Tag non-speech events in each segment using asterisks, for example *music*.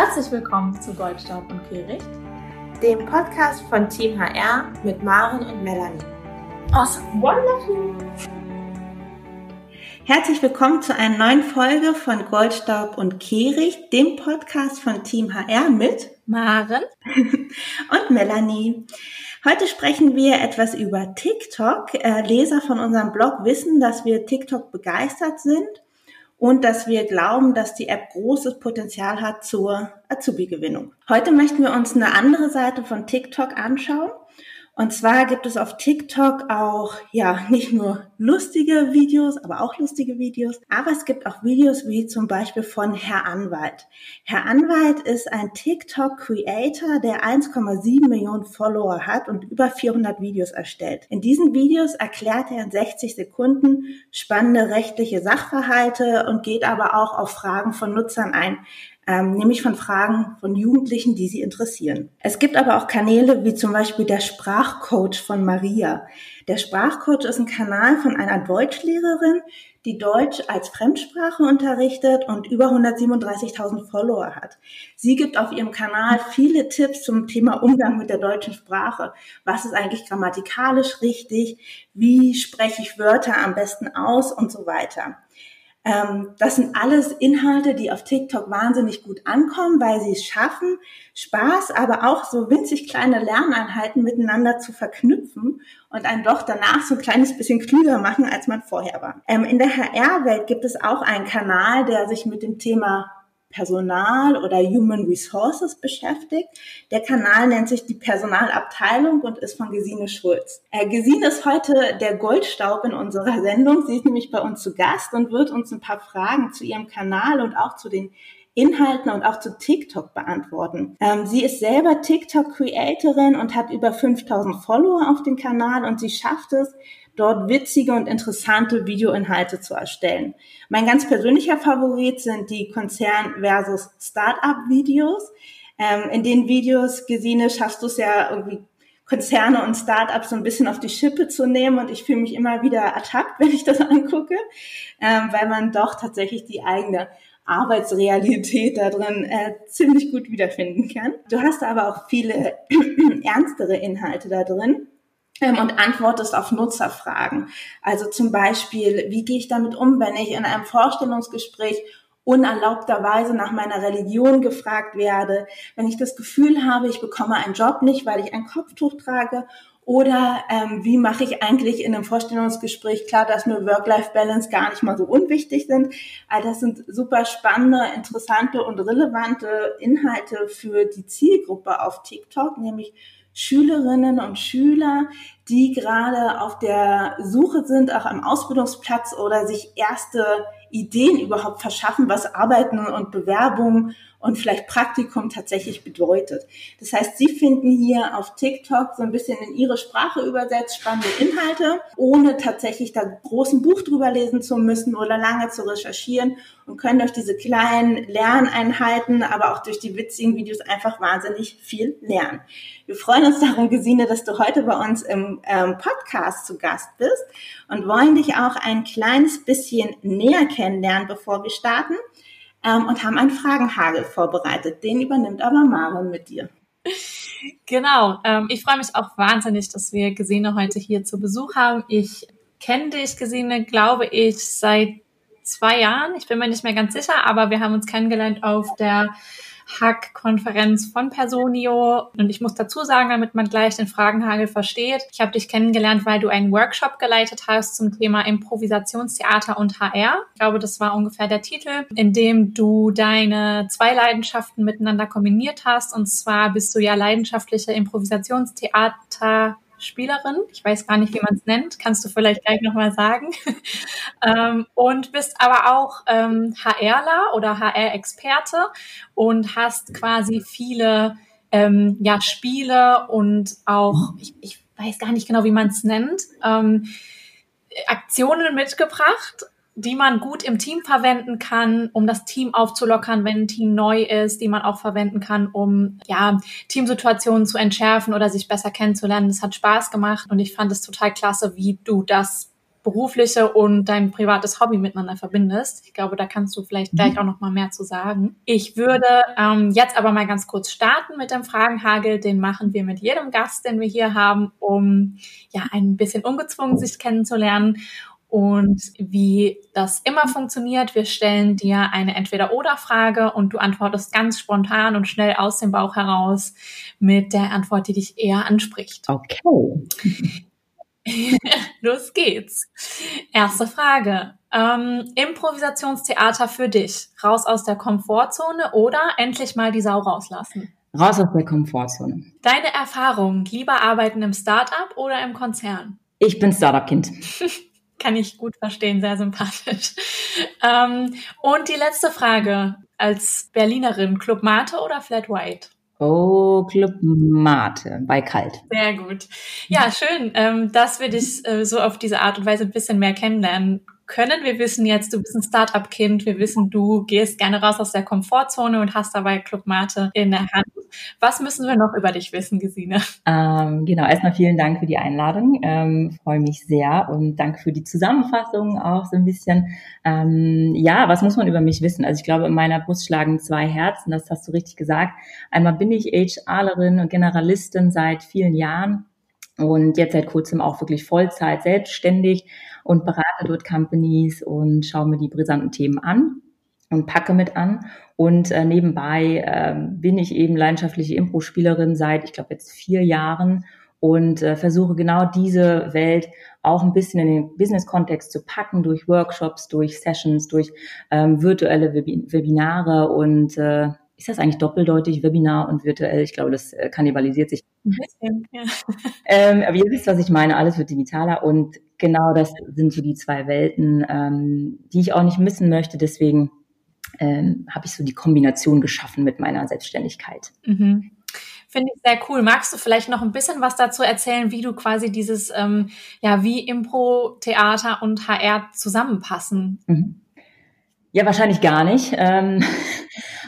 Herzlich willkommen zu Goldstaub und Kehricht, dem Podcast von Team HR mit Maren und Melanie. Awesome, wonderful! Herzlich willkommen zu einer neuen Folge von Goldstaub und Kehricht, dem Podcast von Team HR mit Maren *laughs* und Melanie. Heute sprechen wir etwas über TikTok. Äh, Leser von unserem Blog wissen, dass wir TikTok begeistert sind und dass wir glauben, dass die App großes Potenzial hat zur Azubi-Gewinnung. Heute möchten wir uns eine andere Seite von TikTok anschauen und zwar gibt es auf TikTok auch, ja, nicht nur lustige Videos, aber auch lustige Videos. Aber es gibt auch Videos wie zum Beispiel von Herr Anwalt. Herr Anwalt ist ein TikTok-Creator, der 1,7 Millionen Follower hat und über 400 Videos erstellt. In diesen Videos erklärt er in 60 Sekunden spannende rechtliche Sachverhalte und geht aber auch auf Fragen von Nutzern ein ähm, nämlich von Fragen von Jugendlichen, die sie interessieren. Es gibt aber auch Kanäle wie zum Beispiel der Sprachcoach von Maria. Der Sprachcoach ist ein Kanal von einer Deutschlehrerin, die Deutsch als Fremdsprache unterrichtet und über 137.000 Follower hat. Sie gibt auf ihrem Kanal viele Tipps zum Thema Umgang mit der deutschen Sprache. Was ist eigentlich grammatikalisch richtig? Wie spreche ich Wörter am besten aus und so weiter. Ähm, das sind alles Inhalte, die auf TikTok wahnsinnig gut ankommen, weil sie es schaffen, Spaß, aber auch so winzig kleine Lerneinheiten miteinander zu verknüpfen und einen doch danach so ein kleines bisschen klüger machen, als man vorher war. Ähm, in der HR-Welt gibt es auch einen Kanal, der sich mit dem Thema Personal oder Human Resources beschäftigt. Der Kanal nennt sich die Personalabteilung und ist von Gesine Schulz. Äh, Gesine ist heute der Goldstaub in unserer *laughs* Sendung. Sie ist nämlich bei uns zu Gast und wird uns ein paar Fragen zu ihrem Kanal und auch zu den Inhalten und auch zu TikTok beantworten. Ähm, sie ist selber TikTok-Creatorin und hat über 5000 Follower auf dem Kanal und sie schafft es, dort witzige und interessante Videoinhalte zu erstellen. Mein ganz persönlicher Favorit sind die Konzern versus Startup-Videos. Ähm, in den Videos, Gesine, schaffst du es ja irgendwie Konzerne und Startups so ein bisschen auf die Schippe zu nehmen und ich fühle mich immer wieder ertappt, *laughs* wenn ich das angucke, ähm, weil man doch tatsächlich die eigene Arbeitsrealität da drin äh, ziemlich gut wiederfinden kann. Du hast aber auch viele *clears throat* ernstere Inhalte da drin und antwortest auf Nutzerfragen. Also zum Beispiel, wie gehe ich damit um, wenn ich in einem Vorstellungsgespräch unerlaubterweise nach meiner Religion gefragt werde, wenn ich das Gefühl habe, ich bekomme einen Job nicht, weil ich ein Kopftuch trage oder ähm, wie mache ich eigentlich in einem Vorstellungsgespräch klar, dass mir Work-Life-Balance gar nicht mal so unwichtig sind. All das sind super spannende, interessante und relevante Inhalte für die Zielgruppe auf TikTok, nämlich Schülerinnen und Schüler, die gerade auf der Suche sind, auch am Ausbildungsplatz oder sich erste Ideen überhaupt verschaffen, was Arbeiten und Bewerbung und vielleicht Praktikum tatsächlich bedeutet. Das heißt, Sie finden hier auf TikTok so ein bisschen in Ihre Sprache übersetzt spannende Inhalte, ohne tatsächlich da großen Buch drüber lesen zu müssen oder lange zu recherchieren und können durch diese kleinen Lerneinheiten, aber auch durch die witzigen Videos einfach wahnsinnig viel lernen. Wir freuen uns darum, Gesine, dass du heute bei uns im ähm, Podcast zu Gast bist und wollen dich auch ein kleines bisschen näher kennenlernen, bevor wir starten ähm, und haben einen Fragenhagel vorbereitet. Den übernimmt aber Maren mit dir. Genau. Ähm, ich freue mich auch wahnsinnig, dass wir Gesine heute hier zu Besuch haben. Ich kenne dich, Gesine, glaube ich, seit zwei Jahren. Ich bin mir nicht mehr ganz sicher, aber wir haben uns kennengelernt auf der Hack-Konferenz von Personio. Und ich muss dazu sagen, damit man gleich den Fragenhagel versteht, ich habe dich kennengelernt, weil du einen Workshop geleitet hast zum Thema Improvisationstheater und HR. Ich glaube, das war ungefähr der Titel, in dem du deine zwei Leidenschaften miteinander kombiniert hast. Und zwar bist du ja leidenschaftliche Improvisationstheater Spielerin. Ich weiß gar nicht, wie man es nennt. Kannst du vielleicht gleich nochmal sagen. *laughs* ähm, und bist aber auch ähm, HRler oder HR-Experte und hast quasi viele ähm, ja, Spiele und auch, ich, ich weiß gar nicht genau, wie man es nennt, ähm, Aktionen mitgebracht, die man gut im Team verwenden kann, um das Team aufzulockern, wenn ein Team neu ist, die man auch verwenden kann, um ja Teamsituationen zu entschärfen oder sich besser kennenzulernen. Das hat Spaß gemacht und ich fand es total klasse, wie du das berufliche und dein privates Hobby miteinander verbindest. Ich glaube, da kannst du vielleicht gleich mhm. auch noch mal mehr zu sagen. Ich würde ähm, jetzt aber mal ganz kurz starten mit dem Fragenhagel. Den machen wir mit jedem Gast, den wir hier haben, um ja ein bisschen ungezwungen sich kennenzulernen. Und wie das immer funktioniert, wir stellen dir eine Entweder-Oder-Frage und du antwortest ganz spontan und schnell aus dem Bauch heraus mit der Antwort, die dich eher anspricht. Okay. *laughs* Los geht's. Erste Frage. Ähm, Improvisationstheater für dich. Raus aus der Komfortzone oder endlich mal die Sau rauslassen? Raus aus der Komfortzone. Deine Erfahrung, lieber arbeiten im Startup oder im Konzern? Ich bin Startup-Kind. *laughs* Kann ich gut verstehen, sehr sympathisch. Ähm, und die letzte Frage. Als Berlinerin, Club Mate oder Flat White? Oh, Club Mate bei Kalt. Sehr gut. Ja, schön, ähm, dass wir dich äh, so auf diese Art und Weise ein bisschen mehr kennenlernen können. Wir wissen jetzt, du bist ein Startup-Kind. Wir wissen, du gehst gerne raus aus der Komfortzone und hast dabei Club Mate in der Hand. Was müssen wir noch über dich wissen, Gesine? Ähm, genau, erstmal vielen Dank für die Einladung. Ähm, Freue mich sehr und danke für die Zusammenfassung auch so ein bisschen. Ähm, ja, was muss man über mich wissen? Also ich glaube, in meiner Brust schlagen zwei Herzen, das hast du richtig gesagt. Einmal bin ich HRlerin und Generalistin seit vielen Jahren und jetzt seit kurzem auch wirklich Vollzeit selbstständig und berate dort Companies und schaue mir die brisanten Themen an und packe mit an. Und äh, nebenbei äh, bin ich eben leidenschaftliche Impro-Spielerin seit, ich glaube, jetzt vier Jahren und äh, versuche genau diese Welt auch ein bisschen in den Business-Kontext zu packen durch Workshops, durch Sessions, durch ähm, virtuelle Web Webinare und äh, ist das eigentlich doppeldeutig, Webinar und virtuell? Ich glaube, das äh, kannibalisiert sich. Ein bisschen, ja. *laughs* ähm, aber ihr wisst, was ich meine, alles wird digitaler und genau das sind so die zwei Welten, ähm, die ich auch nicht missen möchte. Deswegen ähm, habe ich so die Kombination geschaffen mit meiner Selbstständigkeit. Mhm. Finde ich sehr cool. Magst du vielleicht noch ein bisschen was dazu erzählen, wie du quasi dieses, ähm, ja, wie Impro, Theater und HR zusammenpassen? Mhm. Ja, wahrscheinlich gar nicht. Ähm,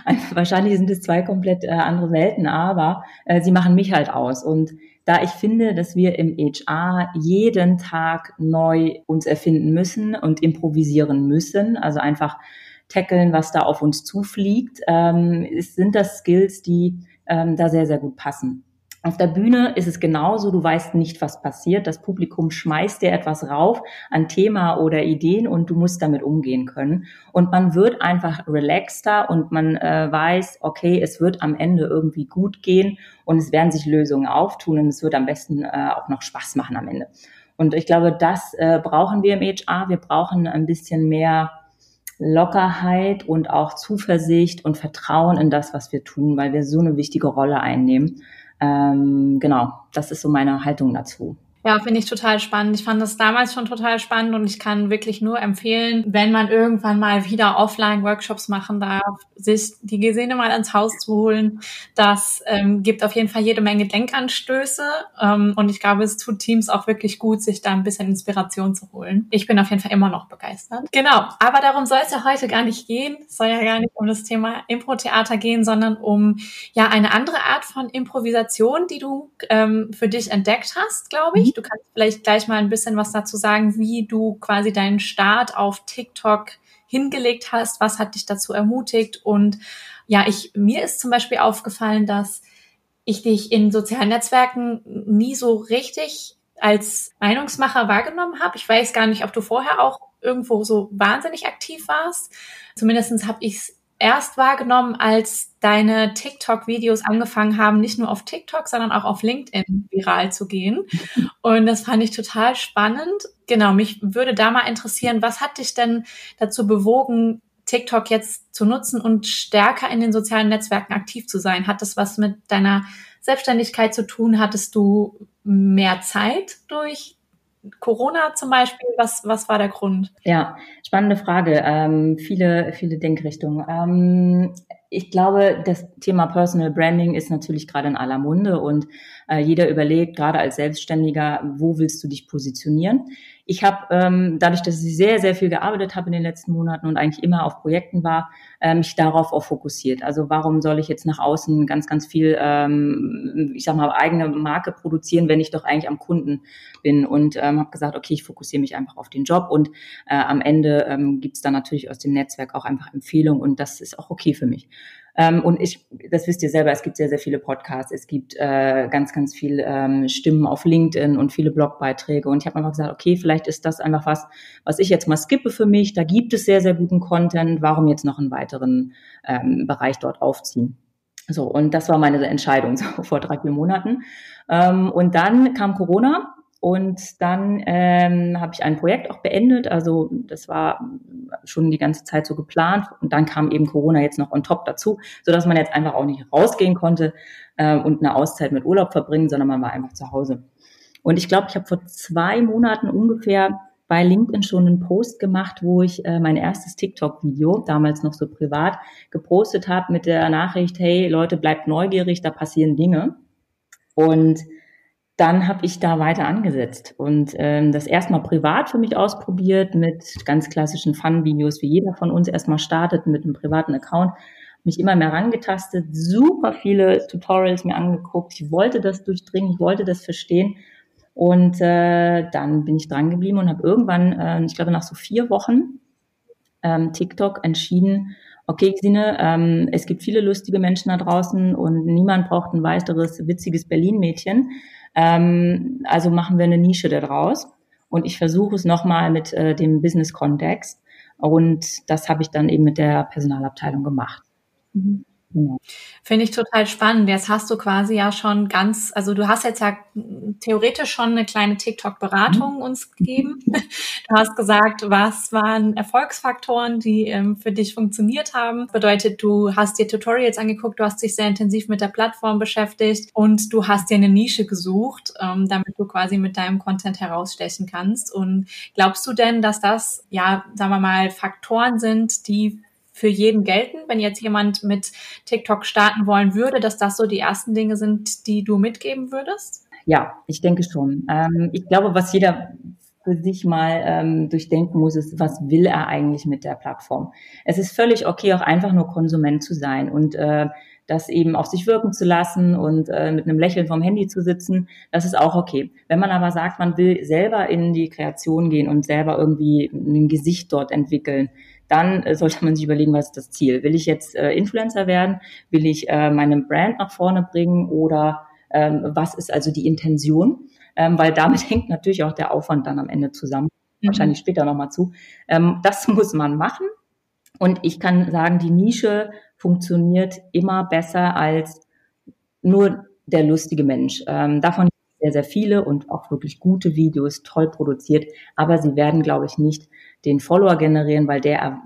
*laughs* wahrscheinlich sind es zwei komplett äh, andere Welten, aber äh, sie machen mich halt aus. Und da ich finde, dass wir im HR jeden Tag neu uns erfinden müssen und improvisieren müssen, also einfach tackeln, was da auf uns zufliegt, ähm, sind das Skills, die ähm, da sehr, sehr gut passen. Auf der Bühne ist es genauso, du weißt nicht, was passiert. Das Publikum schmeißt dir etwas rauf an Thema oder Ideen und du musst damit umgehen können. Und man wird einfach relaxter und man äh, weiß, okay, es wird am Ende irgendwie gut gehen und es werden sich Lösungen auftun und es wird am besten äh, auch noch Spaß machen am Ende. Und ich glaube, das äh, brauchen wir im HR. Wir brauchen ein bisschen mehr Lockerheit und auch Zuversicht und Vertrauen in das, was wir tun, weil wir so eine wichtige Rolle einnehmen. Ähm, genau, das ist so meine Haltung dazu. Ja, finde ich total spannend. Ich fand das damals schon total spannend und ich kann wirklich nur empfehlen, wenn man irgendwann mal wieder Offline-Workshops machen darf, sich die Gesehne mal ins Haus zu holen. Das ähm, gibt auf jeden Fall jede Menge Denkanstöße ähm, und ich glaube, es tut Teams auch wirklich gut, sich da ein bisschen Inspiration zu holen. Ich bin auf jeden Fall immer noch begeistert. Genau, aber darum soll es ja heute gar nicht gehen. Es soll ja gar nicht um das Thema Impro-Theater gehen, sondern um ja eine andere Art von Improvisation, die du ähm, für dich entdeckt hast, glaube ich. Du kannst vielleicht gleich mal ein bisschen was dazu sagen, wie du quasi deinen Start auf TikTok hingelegt hast. Was hat dich dazu ermutigt? Und ja, ich, mir ist zum Beispiel aufgefallen, dass ich dich in sozialen Netzwerken nie so richtig als Meinungsmacher wahrgenommen habe. Ich weiß gar nicht, ob du vorher auch irgendwo so wahnsinnig aktiv warst. Zumindestens habe ich es erst wahrgenommen, als deine TikTok-Videos angefangen haben, nicht nur auf TikTok, sondern auch auf LinkedIn viral zu gehen. *laughs* Und das fand ich total spannend. Genau, mich würde da mal interessieren, was hat dich denn dazu bewogen, TikTok jetzt zu nutzen und stärker in den sozialen Netzwerken aktiv zu sein? Hat das was mit deiner Selbstständigkeit zu tun? Hattest du mehr Zeit durch Corona zum Beispiel, was, was war der Grund? Ja, spannende Frage. Ähm, viele, viele Denkrichtungen. Ähm, ich glaube, das Thema Personal Branding ist natürlich gerade in aller Munde und äh, jeder überlegt, gerade als Selbstständiger, wo willst du dich positionieren? Ich habe, ähm, dadurch, dass ich sehr, sehr viel gearbeitet habe in den letzten Monaten und eigentlich immer auf Projekten war, äh, mich darauf auch fokussiert. Also warum soll ich jetzt nach außen ganz, ganz viel, ähm, ich sag mal, eigene Marke produzieren, wenn ich doch eigentlich am Kunden bin? Und ähm, habe gesagt, okay, ich fokussiere mich einfach auf den Job und äh, am Ende ähm, gibt es dann natürlich aus dem Netzwerk auch einfach Empfehlungen und das ist auch okay für mich. Ähm, und ich, das wisst ihr selber, es gibt sehr, sehr viele Podcasts, es gibt äh, ganz, ganz viel ähm, Stimmen auf LinkedIn und viele Blogbeiträge. Und ich habe einfach gesagt, okay, vielleicht ist das einfach was, was ich jetzt mal skippe für mich. Da gibt es sehr, sehr guten Content. Warum jetzt noch einen weiteren ähm, Bereich dort aufziehen? So, und das war meine Entscheidung so *laughs* vor drei, vier Monaten. Ähm, und dann kam Corona und dann ähm, habe ich ein Projekt auch beendet. Also das war schon die ganze Zeit so geplant. Und dann kam eben Corona jetzt noch on top dazu, so dass man jetzt einfach auch nicht rausgehen konnte äh, und eine Auszeit mit Urlaub verbringen, sondern man war einfach zu Hause. Und ich glaube, ich habe vor zwei Monaten ungefähr bei LinkedIn schon einen Post gemacht, wo ich äh, mein erstes TikTok-Video, damals noch so privat, gepostet habe mit der Nachricht, hey Leute, bleibt neugierig, da passieren Dinge. Und dann habe ich da weiter angesetzt und ähm, das erstmal privat für mich ausprobiert mit ganz klassischen Fun-Videos, wie jeder von uns erstmal startet mit einem privaten Account, mich immer mehr rangetastet, super viele Tutorials mir angeguckt. Ich wollte das durchdringen, ich wollte das verstehen und äh, dann bin ich dran geblieben und habe irgendwann, äh, ich glaube nach so vier Wochen ähm, TikTok entschieden, okay, Sine, ähm, es gibt viele lustige Menschen da draußen und niemand braucht ein weiteres witziges Berlin-Mädchen. Ähm, also machen wir eine Nische daraus. Und ich versuche es nochmal mit äh, dem Business-Kontext. Und das habe ich dann eben mit der Personalabteilung gemacht. Mhm. Ja. Finde ich total spannend. Jetzt hast du quasi ja schon ganz, also du hast jetzt ja theoretisch schon eine kleine TikTok-Beratung mhm. uns gegeben. *laughs* Du hast gesagt, was waren Erfolgsfaktoren, die ähm, für dich funktioniert haben. Bedeutet, du hast dir Tutorials angeguckt, du hast dich sehr intensiv mit der Plattform beschäftigt und du hast dir eine Nische gesucht, ähm, damit du quasi mit deinem Content herausstechen kannst. Und glaubst du denn, dass das, ja, sagen wir mal, Faktoren sind, die für jeden gelten, wenn jetzt jemand mit TikTok starten wollen würde, dass das so die ersten Dinge sind, die du mitgeben würdest? Ja, ich denke schon. Ähm, ich glaube, was jeder für sich mal ähm, durchdenken muss, ist, was will er eigentlich mit der Plattform? Es ist völlig okay, auch einfach nur Konsument zu sein und äh, das eben auf sich wirken zu lassen und äh, mit einem Lächeln vom Handy zu sitzen, das ist auch okay. Wenn man aber sagt, man will selber in die Kreation gehen und selber irgendwie ein Gesicht dort entwickeln, dann äh, sollte man sich überlegen, was ist das Ziel? Will ich jetzt äh, Influencer werden? Will ich äh, meine Brand nach vorne bringen? Oder ähm, was ist also die Intention? Ähm, weil damit *laughs* hängt natürlich auch der Aufwand dann am Ende zusammen. Mhm. Wahrscheinlich später nochmal zu. Ähm, das *laughs* muss man machen. Und ich kann sagen, die Nische funktioniert immer besser als nur der lustige Mensch. Ähm, davon sehr, sehr viele und auch wirklich gute Videos, toll produziert. Aber sie werden, glaube ich, nicht den Follower generieren, weil der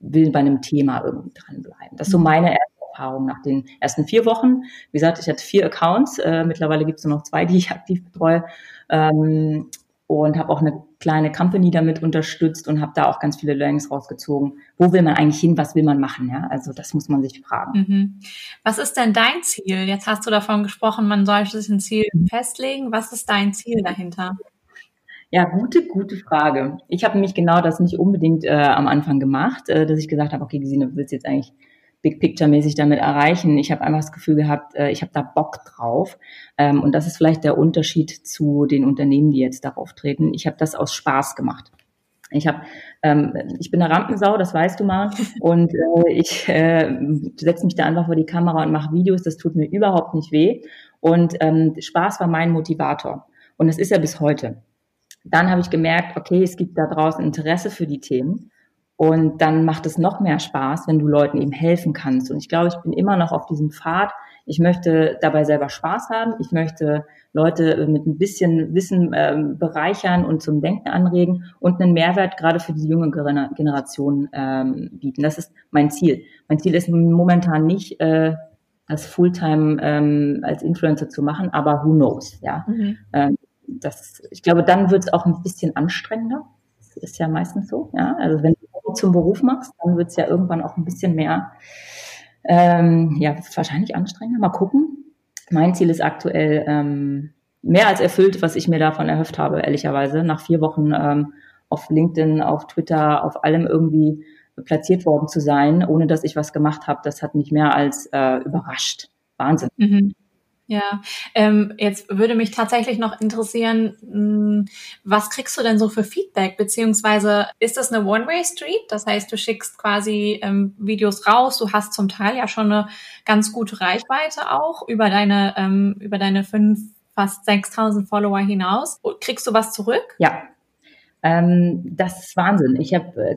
will bei einem Thema irgendwie dranbleiben. Das ist so mhm. meine erste Erfahrung nach den ersten vier Wochen. Wie gesagt, ich hatte vier Accounts. Äh, mittlerweile gibt es nur noch zwei, die ich aktiv betreue. Ähm, und habe auch eine kleine Company damit unterstützt und habe da auch ganz viele Learnings rausgezogen. Wo will man eigentlich hin? Was will man machen? Ja, also das muss man sich fragen. Mhm. Was ist denn dein Ziel? Jetzt hast du davon gesprochen, man soll sich ein Ziel festlegen. Was ist dein Ziel dahinter? Ja, gute, gute Frage. Ich habe nämlich genau das nicht unbedingt äh, am Anfang gemacht, äh, dass ich gesagt habe, okay, Gesine, du willst jetzt eigentlich Big Picture-mäßig damit erreichen. Ich habe einfach das Gefühl gehabt, äh, ich habe da Bock drauf. Ähm, und das ist vielleicht der Unterschied zu den Unternehmen, die jetzt darauf treten. Ich habe das aus Spaß gemacht. Ich habe, ähm, ich bin eine Rampensau, das weißt du mal, *laughs* und äh, ich äh, setze mich da einfach vor die Kamera und mache Videos. Das tut mir überhaupt nicht weh. Und ähm, Spaß war mein Motivator. Und das ist ja bis heute dann habe ich gemerkt, okay, es gibt da draußen Interesse für die Themen. Und dann macht es noch mehr Spaß, wenn du Leuten eben helfen kannst. Und ich glaube, ich bin immer noch auf diesem Pfad. Ich möchte dabei selber Spaß haben. Ich möchte Leute mit ein bisschen Wissen äh, bereichern und zum Denken anregen und einen Mehrwert gerade für die junge Generation ähm, bieten. Das ist mein Ziel. Mein Ziel ist momentan nicht, äh, das Fulltime ähm, als Influencer zu machen, aber who knows, ja. Mhm. Ähm, das, ich glaube, dann wird es auch ein bisschen anstrengender. Das ist ja meistens so. Ja? Also wenn zum Beruf machst, dann wird es ja irgendwann auch ein bisschen mehr Ähm, ja, wahrscheinlich anstrengender. Mal gucken. Mein Ziel ist aktuell ähm, mehr als erfüllt, was ich mir davon erhofft habe, ehrlicherweise. Nach vier Wochen ähm, auf LinkedIn, auf Twitter, auf allem irgendwie platziert worden zu sein, ohne dass ich was gemacht habe, das hat mich mehr als äh, überrascht. Wahnsinn. Mhm. Ja, ähm, jetzt würde mich tatsächlich noch interessieren, hm, was kriegst du denn so für Feedback? Beziehungsweise ist das eine One-Way-Street? Das heißt, du schickst quasi ähm, Videos raus, du hast zum Teil ja schon eine ganz gute Reichweite auch über deine, ähm, über deine fünf, fast 6000 Follower hinaus. Kriegst du was zurück? Ja, ähm, das ist Wahnsinn. Ich habe äh,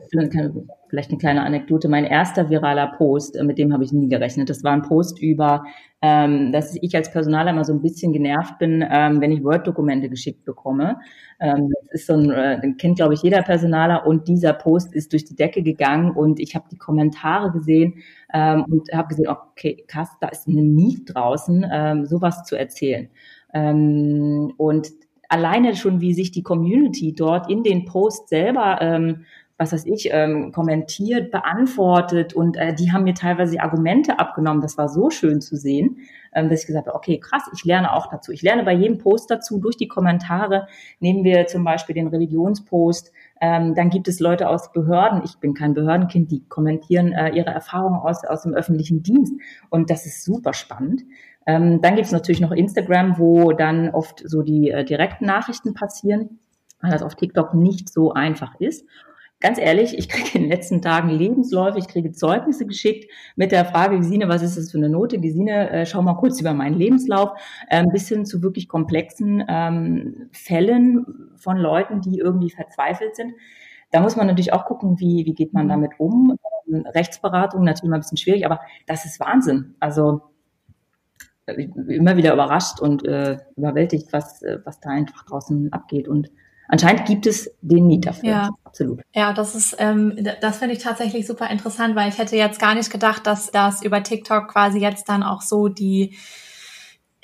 vielleicht eine kleine Anekdote. Mein erster viraler Post, äh, mit dem habe ich nie gerechnet. Das war ein Post über, ähm, dass ich als Personaler immer so ein bisschen genervt bin, ähm, wenn ich Word-Dokumente geschickt bekomme. Ähm, das ist so ein, äh, kennt glaube ich jeder Personaler und dieser Post ist durch die Decke gegangen und ich habe die Kommentare gesehen ähm, und habe gesehen, okay, krass, da ist eine Need draußen, ähm, sowas zu erzählen. Und alleine schon, wie sich die Community dort in den Post selber, ähm, was weiß ich, ähm, kommentiert, beantwortet und äh, die haben mir teilweise Argumente abgenommen. Das war so schön zu sehen, ähm, dass ich gesagt habe, okay, krass, ich lerne auch dazu. Ich lerne bei jedem Post dazu durch die Kommentare. Nehmen wir zum Beispiel den Religionspost. Ähm, dann gibt es Leute aus Behörden. Ich bin kein Behördenkind, die kommentieren äh, ihre Erfahrungen aus, aus dem öffentlichen Dienst. Und das ist super spannend. Ähm, dann gibt es natürlich noch Instagram, wo dann oft so die äh, direkten Nachrichten passieren, weil das auf TikTok nicht so einfach ist. Ganz ehrlich, ich kriege in den letzten Tagen Lebensläufe, ich kriege Zeugnisse geschickt mit der Frage, Gesine, was ist das für eine Note? Gesine, äh, schau mal kurz über meinen Lebenslauf, äh, bis hin zu wirklich komplexen ähm, Fällen von Leuten, die irgendwie verzweifelt sind. Da muss man natürlich auch gucken, wie, wie geht man mhm. damit um. Ähm, Rechtsberatung natürlich mal ein bisschen schwierig, aber das ist Wahnsinn. Also immer wieder überrascht und äh, überwältigt, was, äh, was da einfach draußen abgeht. Und anscheinend gibt es den Need dafür. Ja, absolut. Ja, das ist, ähm, das finde ich tatsächlich super interessant, weil ich hätte jetzt gar nicht gedacht, dass das über TikTok quasi jetzt dann auch so die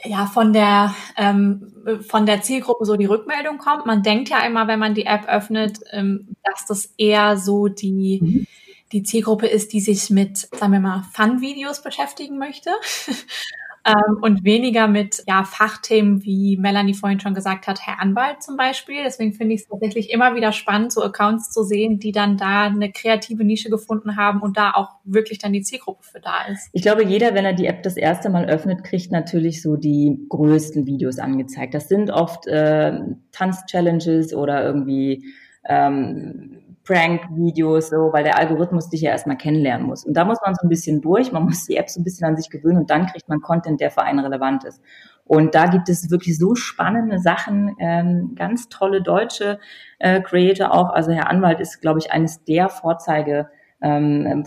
ja von der ähm, von der Zielgruppe so die Rückmeldung kommt. Man denkt ja immer, wenn man die App öffnet, ähm, dass das eher so die mhm. die Zielgruppe ist, die sich mit, sagen wir mal, Fun-Videos beschäftigen möchte. Ähm, und weniger mit ja, Fachthemen, wie Melanie vorhin schon gesagt hat, Herr Anwalt zum Beispiel. Deswegen finde ich es tatsächlich immer wieder spannend, so Accounts zu sehen, die dann da eine kreative Nische gefunden haben und da auch wirklich dann die Zielgruppe für da ist. Ich glaube, jeder, wenn er die App das erste Mal öffnet, kriegt natürlich so die größten Videos angezeigt. Das sind oft äh, Tanz-Challenges oder irgendwie ähm, Prank-Videos, so, weil der Algorithmus dich ja erstmal kennenlernen muss. Und da muss man so ein bisschen durch, man muss die App so ein bisschen an sich gewöhnen und dann kriegt man Content, der für einen relevant ist. Und da gibt es wirklich so spannende Sachen, ähm, ganz tolle deutsche äh, Creator auch. Also Herr Anwalt ist, glaube ich, eines der Vorzeige ähm,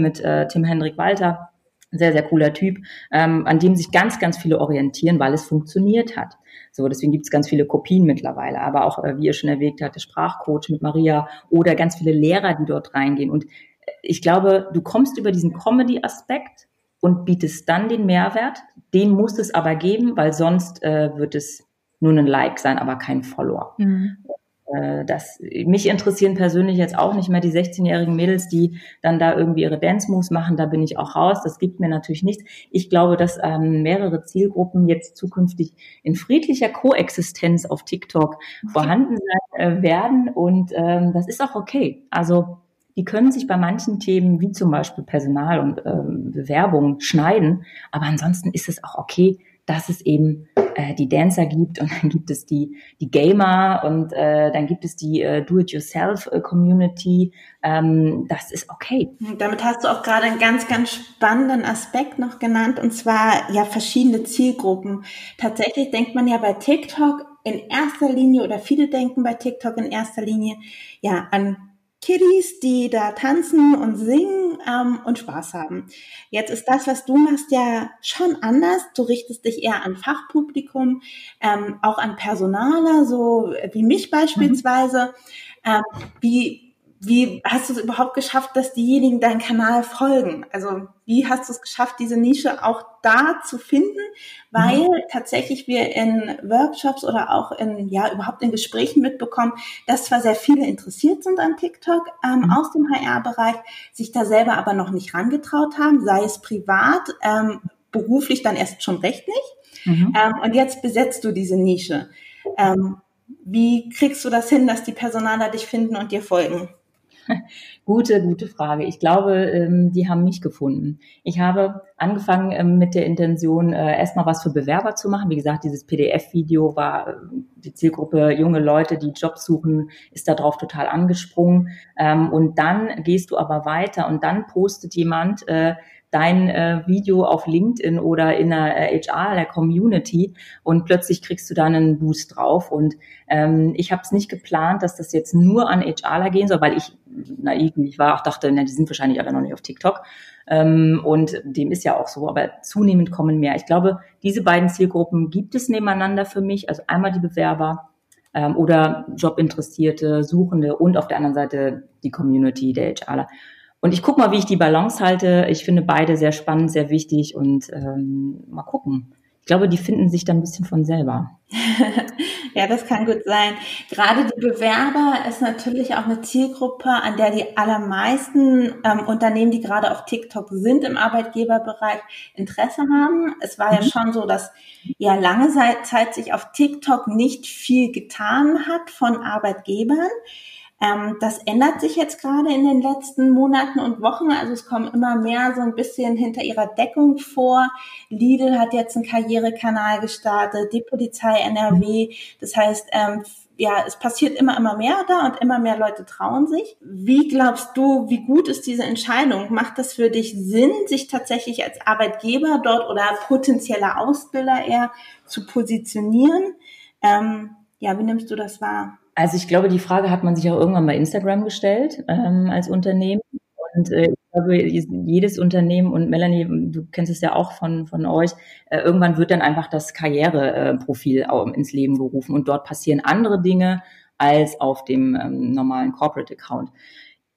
mit äh, Tim Hendrik Walter. Sehr, sehr cooler Typ, ähm, an dem sich ganz, ganz viele orientieren, weil es funktioniert hat. So, deswegen gibt es ganz viele Kopien mittlerweile, aber auch, äh, wie ihr schon erwähnt habt, der Sprachcoach mit Maria oder ganz viele Lehrer, die dort reingehen. Und äh, ich glaube, du kommst über diesen Comedy-Aspekt und bietest dann den Mehrwert. Den muss es aber geben, weil sonst äh, wird es nur ein Like sein, aber kein Follower. Mhm. Äh, das, mich interessieren persönlich jetzt auch nicht mehr die 16-jährigen Mädels, die dann da irgendwie ihre Dance-Moves machen. Da bin ich auch raus. Das gibt mir natürlich nichts. Ich glaube, dass ähm, mehrere Zielgruppen jetzt zukünftig in friedlicher Koexistenz auf TikTok *laughs* vorhanden sein äh, werden. Und ähm, das ist auch okay. Also die können sich bei manchen Themen wie zum Beispiel Personal und ähm, Bewerbung schneiden. Aber ansonsten ist es auch okay, dass es eben äh, die Dancer gibt und *laughs* dann gibt es die, die Gamer und äh, dann gibt es die äh, Do-it-yourself-Community. Ähm, das ist okay. Damit hast du auch gerade einen ganz, ganz spannenden Aspekt noch genannt und zwar ja verschiedene Zielgruppen. Tatsächlich denkt man ja bei TikTok in erster Linie oder viele denken bei TikTok in erster Linie ja an Kiddies, die da tanzen und singen ähm, und Spaß haben. Jetzt ist das, was du machst, ja schon anders. Du richtest dich eher an Fachpublikum, ähm, auch an Personaler, so wie mich beispielsweise. Mhm. Ähm, wie wie hast du es überhaupt geschafft, dass diejenigen deinen Kanal folgen? Also wie hast du es geschafft, diese Nische auch da zu finden? Weil mhm. tatsächlich wir in Workshops oder auch in, ja, überhaupt in Gesprächen mitbekommen, dass zwar sehr viele interessiert sind an TikTok ähm, mhm. aus dem HR-Bereich, sich da selber aber noch nicht rangetraut haben, sei es privat, ähm, beruflich dann erst schon recht nicht. Mhm. Ähm, und jetzt besetzt du diese Nische. Ähm, wie kriegst du das hin, dass die Personaler dich finden und dir folgen? *laughs* Gute, gute Frage. Ich glaube, ähm, die haben mich gefunden. Ich habe angefangen ähm, mit der Intention, äh, erstmal was für Bewerber zu machen. Wie gesagt, dieses PDF-Video war äh, die Zielgruppe junge Leute, die Jobs suchen, ist darauf total angesprungen. Ähm, und dann gehst du aber weiter und dann postet jemand, äh, dein äh, Video auf LinkedIn oder in der äh, HR, der Community und plötzlich kriegst du da einen Boost drauf. Und ähm, ich habe es nicht geplant, dass das jetzt nur an HRler gehen soll, weil ich naiv ich war, auch dachte, na, die sind wahrscheinlich alle noch nicht auf TikTok. Ähm, und dem ist ja auch so, aber zunehmend kommen mehr. Ich glaube, diese beiden Zielgruppen gibt es nebeneinander für mich. Also einmal die Bewerber ähm, oder Jobinteressierte, Suchende und auf der anderen Seite die Community der HRler. Und ich gucke mal, wie ich die Balance halte. Ich finde beide sehr spannend, sehr wichtig und ähm, mal gucken. Ich glaube, die finden sich dann ein bisschen von selber. *laughs* ja, das kann gut sein. Gerade die Bewerber ist natürlich auch eine Zielgruppe, an der die allermeisten ähm, Unternehmen, die gerade auf TikTok sind im Arbeitgeberbereich, Interesse haben. Es war mhm. ja schon so, dass ja lange Zeit sich auf TikTok nicht viel getan hat von Arbeitgebern. Ähm, das ändert sich jetzt gerade in den letzten Monaten und Wochen. Also es kommen immer mehr so ein bisschen hinter ihrer Deckung vor. Lidl hat jetzt einen Karrierekanal gestartet, die Polizei NRW. Das heißt, ähm, ja, es passiert immer, immer mehr da und immer mehr Leute trauen sich. Wie glaubst du, wie gut ist diese Entscheidung? Macht das für dich Sinn, sich tatsächlich als Arbeitgeber dort oder potenzieller Ausbilder eher zu positionieren? Ähm, ja, wie nimmst du das wahr? Also ich glaube, die Frage hat man sich auch irgendwann bei Instagram gestellt ähm, als Unternehmen. Und äh, ich glaube, jedes Unternehmen und Melanie, du kennst es ja auch von, von euch, äh, irgendwann wird dann einfach das Karriereprofil äh, ins Leben gerufen und dort passieren andere Dinge als auf dem ähm, normalen Corporate Account.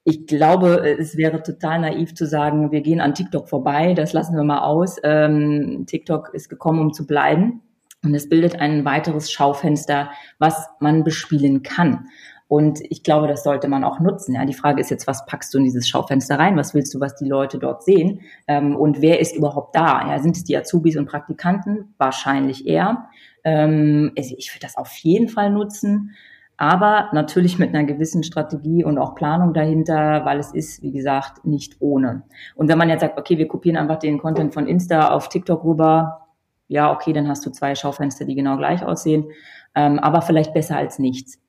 Ich glaube, es wäre total naiv zu sagen, wir gehen an TikTok vorbei, das lassen wir mal aus. Ähm, TikTok ist gekommen, um zu bleiben. Und es bildet ein weiteres Schaufenster, was man bespielen kann. Und ich glaube, das sollte man auch nutzen. Ja, die Frage ist jetzt, was packst du in dieses Schaufenster rein? Was willst du, was die Leute dort sehen? Ähm, und wer ist überhaupt da? Ja, sind es die Azubis und Praktikanten? Wahrscheinlich eher. Ähm, also ich würde das auf jeden Fall nutzen. Aber natürlich mit einer gewissen Strategie und auch Planung dahinter, weil es ist, wie gesagt, nicht ohne. Und wenn man jetzt sagt, okay, wir kopieren einfach den Content von Insta auf TikTok rüber, ja, okay, dann hast du zwei Schaufenster, die genau gleich aussehen, ähm, aber vielleicht besser als nichts.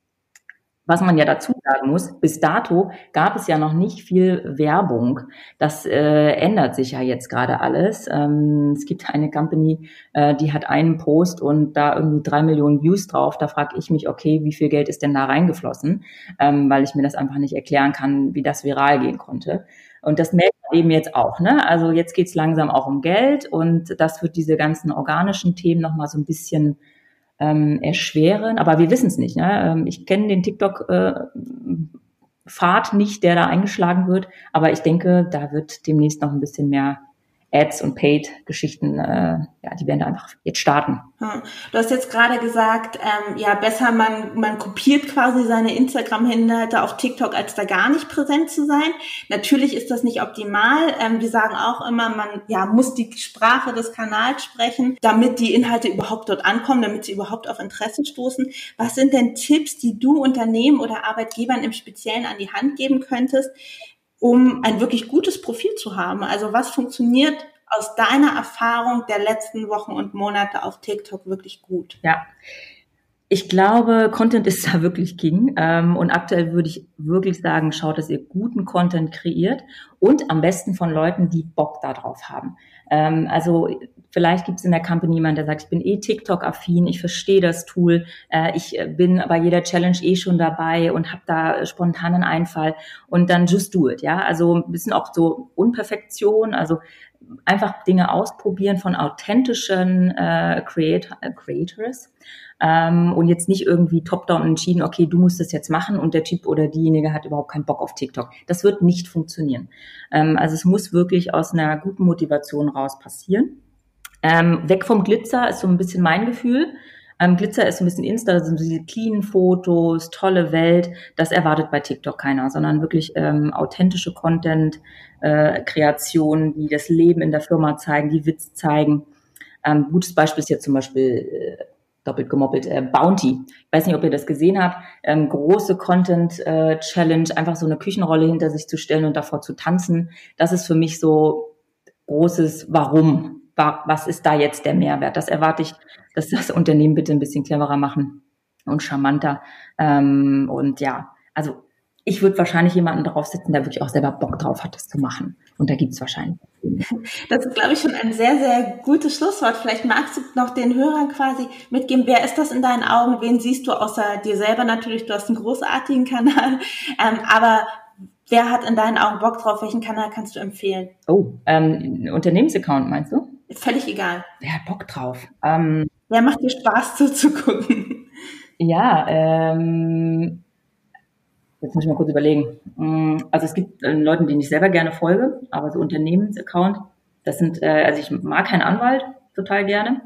Was man ja dazu sagen muss, bis dato gab es ja noch nicht viel Werbung. Das äh, ändert sich ja jetzt gerade alles. Ähm, es gibt eine Company, äh, die hat einen Post und da irgendwie drei Millionen Views drauf. Da frage ich mich, okay, wie viel Geld ist denn da reingeflossen? Ähm, weil ich mir das einfach nicht erklären kann, wie das viral gehen konnte. Und das merkt eben jetzt auch. Ne? Also jetzt geht's langsam auch um Geld und das wird diese ganzen organischen Themen nochmal so ein bisschen ähm, erschweren. Aber wir wissen es nicht. Ne? Ähm, ich kenne den TikTok. Äh, Pfad nicht, der da eingeschlagen wird, aber ich denke, da wird demnächst noch ein bisschen mehr Ads und Paid-Geschichten, äh, ja, die werden einfach jetzt starten. Hm. Du hast jetzt gerade gesagt, ähm, ja, besser man, man kopiert quasi seine Instagram-Inhalte auf TikTok, als da gar nicht präsent zu sein. Natürlich ist das nicht optimal. Ähm, wir sagen auch immer, man ja, muss die Sprache des Kanals sprechen, damit die Inhalte überhaupt dort ankommen, damit sie überhaupt auf Interesse stoßen. Was sind denn Tipps, die du Unternehmen oder Arbeitgebern im Speziellen an die Hand geben könntest, um ein wirklich gutes Profil zu haben? Also was funktioniert aus deiner Erfahrung der letzten Wochen und Monate auf TikTok wirklich gut? Ja. Ich glaube, Content ist *laughs* da wirklich King. Ähm, und aktuell würde ich wirklich sagen, schaut, dass ihr guten Content kreiert und am besten von Leuten, die Bock darauf haben. Ähm, also Vielleicht gibt es in der Company jemanden, der sagt, ich bin eh TikTok-affin, ich verstehe das Tool, äh, ich äh, bin bei jeder Challenge eh schon dabei und habe da spontanen Einfall und dann just do it, ja. Also ein bisschen auch so Unperfektion, also einfach Dinge ausprobieren von authentischen äh, Creator, äh, Creators ähm, und jetzt nicht irgendwie top-down entschieden, okay, du musst das jetzt machen und der Typ oder diejenige hat überhaupt keinen Bock auf TikTok. Das wird nicht funktionieren. Ähm, also es muss wirklich aus einer guten Motivation raus passieren. Ähm, weg vom Glitzer ist so ein bisschen mein Gefühl. Ähm, Glitzer ist so ein bisschen Insta, das sind so diese clean Fotos, tolle Welt. Das erwartet bei TikTok keiner, sondern wirklich ähm, authentische Content, äh, die das Leben in der Firma zeigen, die Witz zeigen. Ähm, gutes Beispiel ist jetzt zum Beispiel äh, doppelt gemoppelt, äh, Bounty. Ich weiß nicht, ob ihr das gesehen habt. Ähm, große Content-Challenge, äh, einfach so eine Küchenrolle hinter sich zu stellen und davor zu tanzen. Das ist für mich so großes Warum. Was ist da jetzt der Mehrwert? Das erwarte ich, dass das Unternehmen bitte ein bisschen cleverer machen und charmanter. Ähm, und ja, also ich würde wahrscheinlich jemanden draufsetzen, der wirklich auch selber Bock drauf hat, das zu machen. Und da gibt's wahrscheinlich. Das ist, glaube ich, schon ein sehr, sehr gutes Schlusswort. Vielleicht magst du noch den Hörern quasi mitgeben, wer ist das in deinen Augen? Wen siehst du außer dir selber natürlich? Du hast einen großartigen Kanal. *laughs* Ähm, aber wer hat in deinen Augen Bock drauf? Welchen Kanal kannst du empfehlen? Oh, ähm, Unternehmensaccount meinst du? Völlig egal. Wer hat Bock drauf? Ähm, wer macht dir Spaß zuzugucken? Ja, ähm, Jetzt muss ich mal kurz überlegen. Mm, also es gibt äh, Leute, denen ich selber gerne folge, aber so Unternehmensaccount, das sind, äh, also ich mag keinen Anwalt total gerne.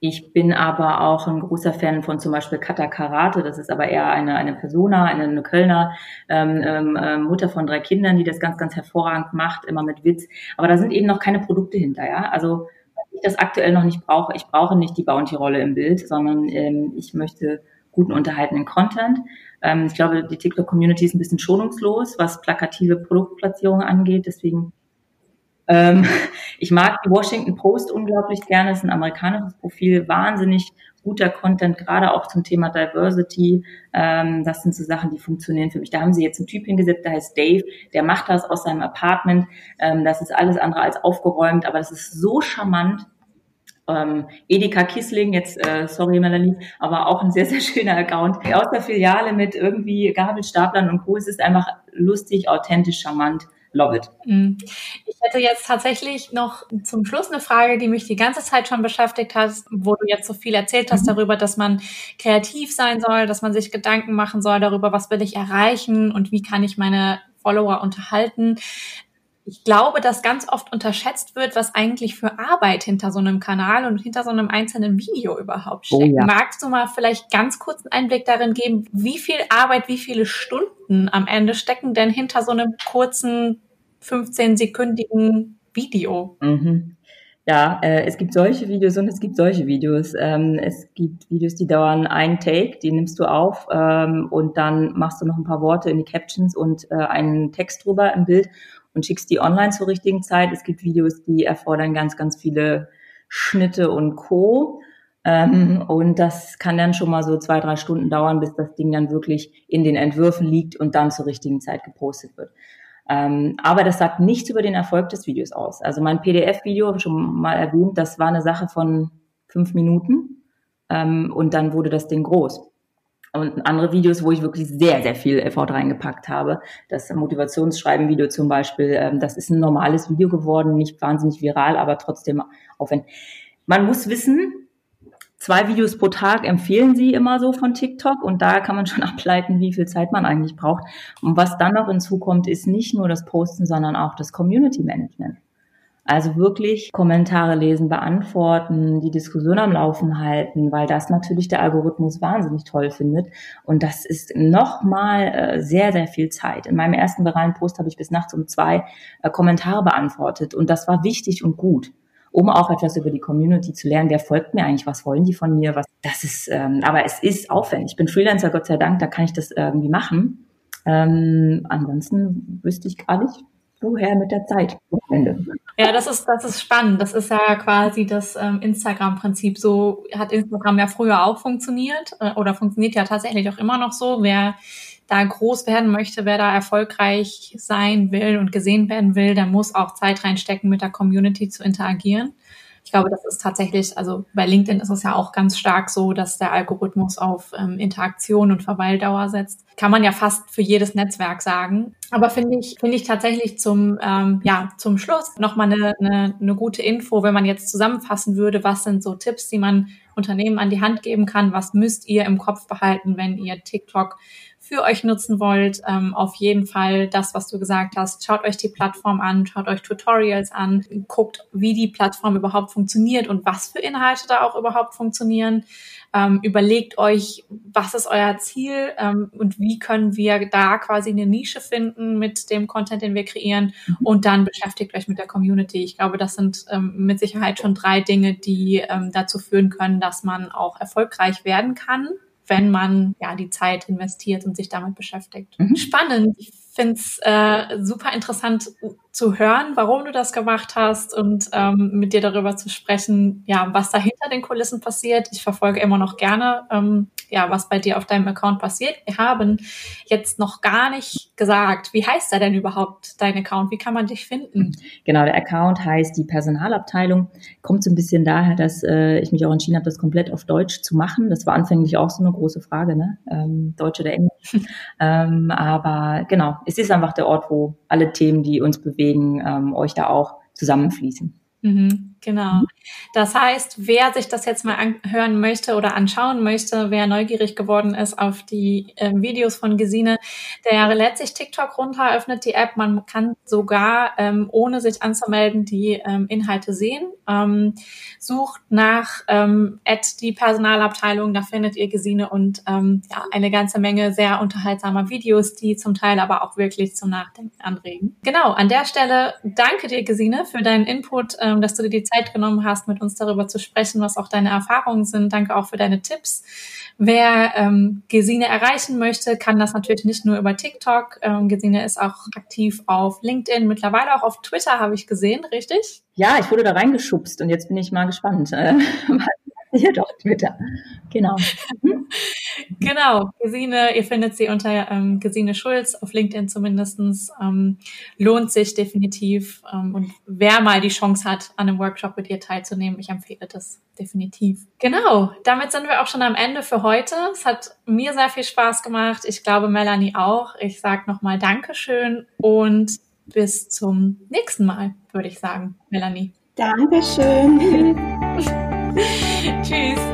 Ich bin aber auch ein großer Fan von zum Beispiel Kata Karate. Das ist aber eher eine, eine Persona, eine, eine Kölner ähm, ähm, äh, Mutter von drei Kindern, die das ganz, ganz hervorragend macht, immer mit Witz. Aber da sind eben noch keine Produkte hinter, ja. Also ich das aktuell noch nicht brauche. Ich brauche nicht die Bounty-Rolle im Bild, sondern ähm, ich möchte guten unterhaltenen Content. Ähm, ich glaube, die TikTok-Community ist ein bisschen schonungslos, was plakative Produktplatzierungen angeht. Deswegen, ähm, *laughs* ich mag die Washington Post unglaublich gerne. Es ist ein amerikanisches Profil, wahnsinnig guter Content, gerade auch zum Thema Diversity. Ähm, das sind so Sachen, die funktionieren für mich. Da haben sie jetzt einen Typ hingesetzt, der heißt Dave, der macht das aus seinem Apartment. Ähm, das ist alles andere als aufgeräumt, aber das ist so charmant ähm, Edeka Kissling, jetzt äh, sorry Melanie, aber auch ein sehr, sehr schöner Account. Aus der Filiale mit irgendwie Gabelstaplern und Co. Es ist einfach lustig, authentisch, charmant. Love it. Mm. Ich hätte jetzt tatsächlich noch zum Schluss eine Frage, die mich die ganze Zeit schon beschäftigt hat, wo du jetzt so viel erzählt hast mhm. darüber, dass man kreativ sein soll, dass man sich Gedanken machen soll darüber, was will ich erreichen und wie kann ich meine Follower unterhalten ich glaube, dass ganz oft unterschätzt wird, was eigentlich für Arbeit hinter so einem Kanal und hinter so einem einzelnen Video überhaupt oh steckt. Oh, ja. Magst du mal vielleicht ganz kurz einen Einblick darin geben, wie viel Arbeit, wie viele Stunden am Ende stecken denn hinter so einem kurzen 15-sekündigen Video? Mhm. Ja, äh, es gibt solche Videos und es gibt solche Videos. Ähm, es gibt Videos, die dauern einen Take, die nimmst du auf ähm, und dann machst du noch ein paar Worte in die Captions und äh, einen Text drüber im Bild und schickst die online zur richtigen Zeit. Es gibt Videos, die erfordern ganz, ganz viele Schnitte und Co. Ähm, und das kann dann schon mal so zwei, drei Stunden dauern, bis das Ding dann wirklich in den Entwürfen liegt und dann zur richtigen Zeit gepostet wird. Ähm, aber das sagt nichts über den Erfolg des Videos aus. Also mein PDF-Video, schon mal erwähnt, das war eine Sache von fünf Minuten ähm, und dann wurde das Ding groß und andere Videos, wo ich wirklich sehr, sehr viel Effort reingepackt habe. Das Motivationsschreiben-Video zum Beispiel, ähm, das ist ein normales Video geworden, nicht wahnsinnig viral, aber trotzdem aufwendig. Man muss wissen, zwei Videos pro Tag empfehlen sie immer so von TikTok und da kann man *laughs* schon ableiten, wie viel Zeit man eigentlich braucht. Und was dann noch hinzukommt, ist nicht nur das Posten, sondern auch das Community Management. Also wirklich Kommentare lesen, beantworten, die Diskussion am Laufen halten, weil das natürlich der Algorithmus wahnsinnig toll findet. Und das ist nochmal äh, sehr, sehr viel Zeit. In meinem ersten viralen Post habe ich bis nachts um zwei äh, Kommentare beantwortet. Und das war wichtig und gut um auch etwas über die Community zu lernen. Wer folgt mir eigentlich? Was wollen die von mir? Was, das ist, ähm, aber es ist aufwendig. Ich bin Freelancer, Gott sei Dank, da kann ich das irgendwie machen. Ähm, ansonsten wüsste ich gar nicht, woher mit der Zeit. Ja, das ist, das ist spannend. Das ist ja quasi das ähm, Instagram-Prinzip. So hat Instagram ja früher auch funktioniert äh, oder funktioniert ja tatsächlich auch immer noch so. Wer da groß werden möchte, wer da erfolgreich sein will und gesehen werden will, der muss auch Zeit reinstecken, mit der Community zu interagieren. Ich glaube, das ist tatsächlich, also bei LinkedIn ist es ja auch ganz stark so, dass der Algorithmus auf ähm, Interaktion und Verweildauer setzt. Kann man ja fast für jedes Netzwerk sagen. Aber finde ich, finde ich tatsächlich zum, ähm, ja, zum Schluss nochmal eine, eine, eine gute Info, wenn man jetzt zusammenfassen würde, was sind so Tipps, die man Unternehmen an die Hand geben kann, was müsst ihr im Kopf behalten, wenn ihr TikTok für euch nutzen wollt, ähm, auf jeden Fall das, was du gesagt hast. Schaut euch die Plattform an, schaut euch Tutorials an, guckt, wie die Plattform überhaupt funktioniert und was für Inhalte da auch überhaupt funktionieren. Ähm, überlegt euch, was ist euer Ziel ähm, und wie können wir da quasi eine Nische finden mit dem Content, den wir kreieren mhm. und dann beschäftigt euch mit der Community. Ich glaube, das sind ähm, mit Sicherheit schon drei Dinge, die ähm, dazu führen können, dass man auch erfolgreich werden kann wenn man ja die Zeit investiert und sich damit beschäftigt. Mhm. Spannend. Ich finde es äh, super interessant zu hören, warum du das gemacht hast und ähm, mit dir darüber zu sprechen, ja, was da hinter den Kulissen passiert. Ich verfolge immer noch gerne, ähm, ja, was bei dir auf deinem Account passiert. Wir haben jetzt noch gar nicht gesagt, wie heißt er denn überhaupt, dein Account? Wie kann man dich finden? Genau, der Account heißt die Personalabteilung. Kommt so ein bisschen daher, dass äh, ich mich auch entschieden habe, das komplett auf Deutsch zu machen. Das war anfänglich auch so eine große Frage, ne? Ähm, Deutsch oder Englisch. *laughs* ähm, aber genau, es ist einfach der Ort, wo alle Themen, die uns bewegen, ähm, euch da auch zusammenfließen. Mhm. Genau. Das heißt, wer sich das jetzt mal anhören möchte oder anschauen möchte, wer neugierig geworden ist auf die äh, Videos von Gesine, der lädt sich TikTok runter, öffnet die App. Man kann sogar, ähm, ohne sich anzumelden, die ähm, Inhalte sehen. Ähm, sucht nach ähm, die Personalabteilung, da findet ihr Gesine und ähm, ja, eine ganze Menge sehr unterhaltsamer Videos, die zum Teil aber auch wirklich zum Nachdenken anregen. Genau, an der Stelle danke dir, Gesine, für deinen Input, ähm, dass du dir die Zeit Zeit genommen hast, mit uns darüber zu sprechen, was auch deine Erfahrungen sind. Danke auch für deine Tipps. Wer ähm, Gesine erreichen möchte, kann das natürlich nicht nur über TikTok. Ähm, Gesine ist auch aktiv auf LinkedIn, mittlerweile auch auf Twitter, habe ich gesehen, richtig? Ja, ich wurde da reingeschubst und jetzt bin ich mal gespannt, äh, *laughs* *laughs* Ja, doch, Twitter. Genau. Mhm. genau. Gesine, ihr findet sie unter ähm, Gesine Schulz, auf LinkedIn zumindestens. Ähm, lohnt sich definitiv. Ähm, und wer mal die Chance hat, an einem Workshop mit ihr teilzunehmen, ich empfehle das definitiv. Genau. Damit sind wir auch schon am Ende für heute. Es hat mir sehr viel Spaß gemacht. Ich glaube, Melanie auch. Ich sage nochmal Dankeschön und bis zum nächsten Mal, würde ich sagen, Melanie. Dankeschön. *laughs* *laughs* Tschüss.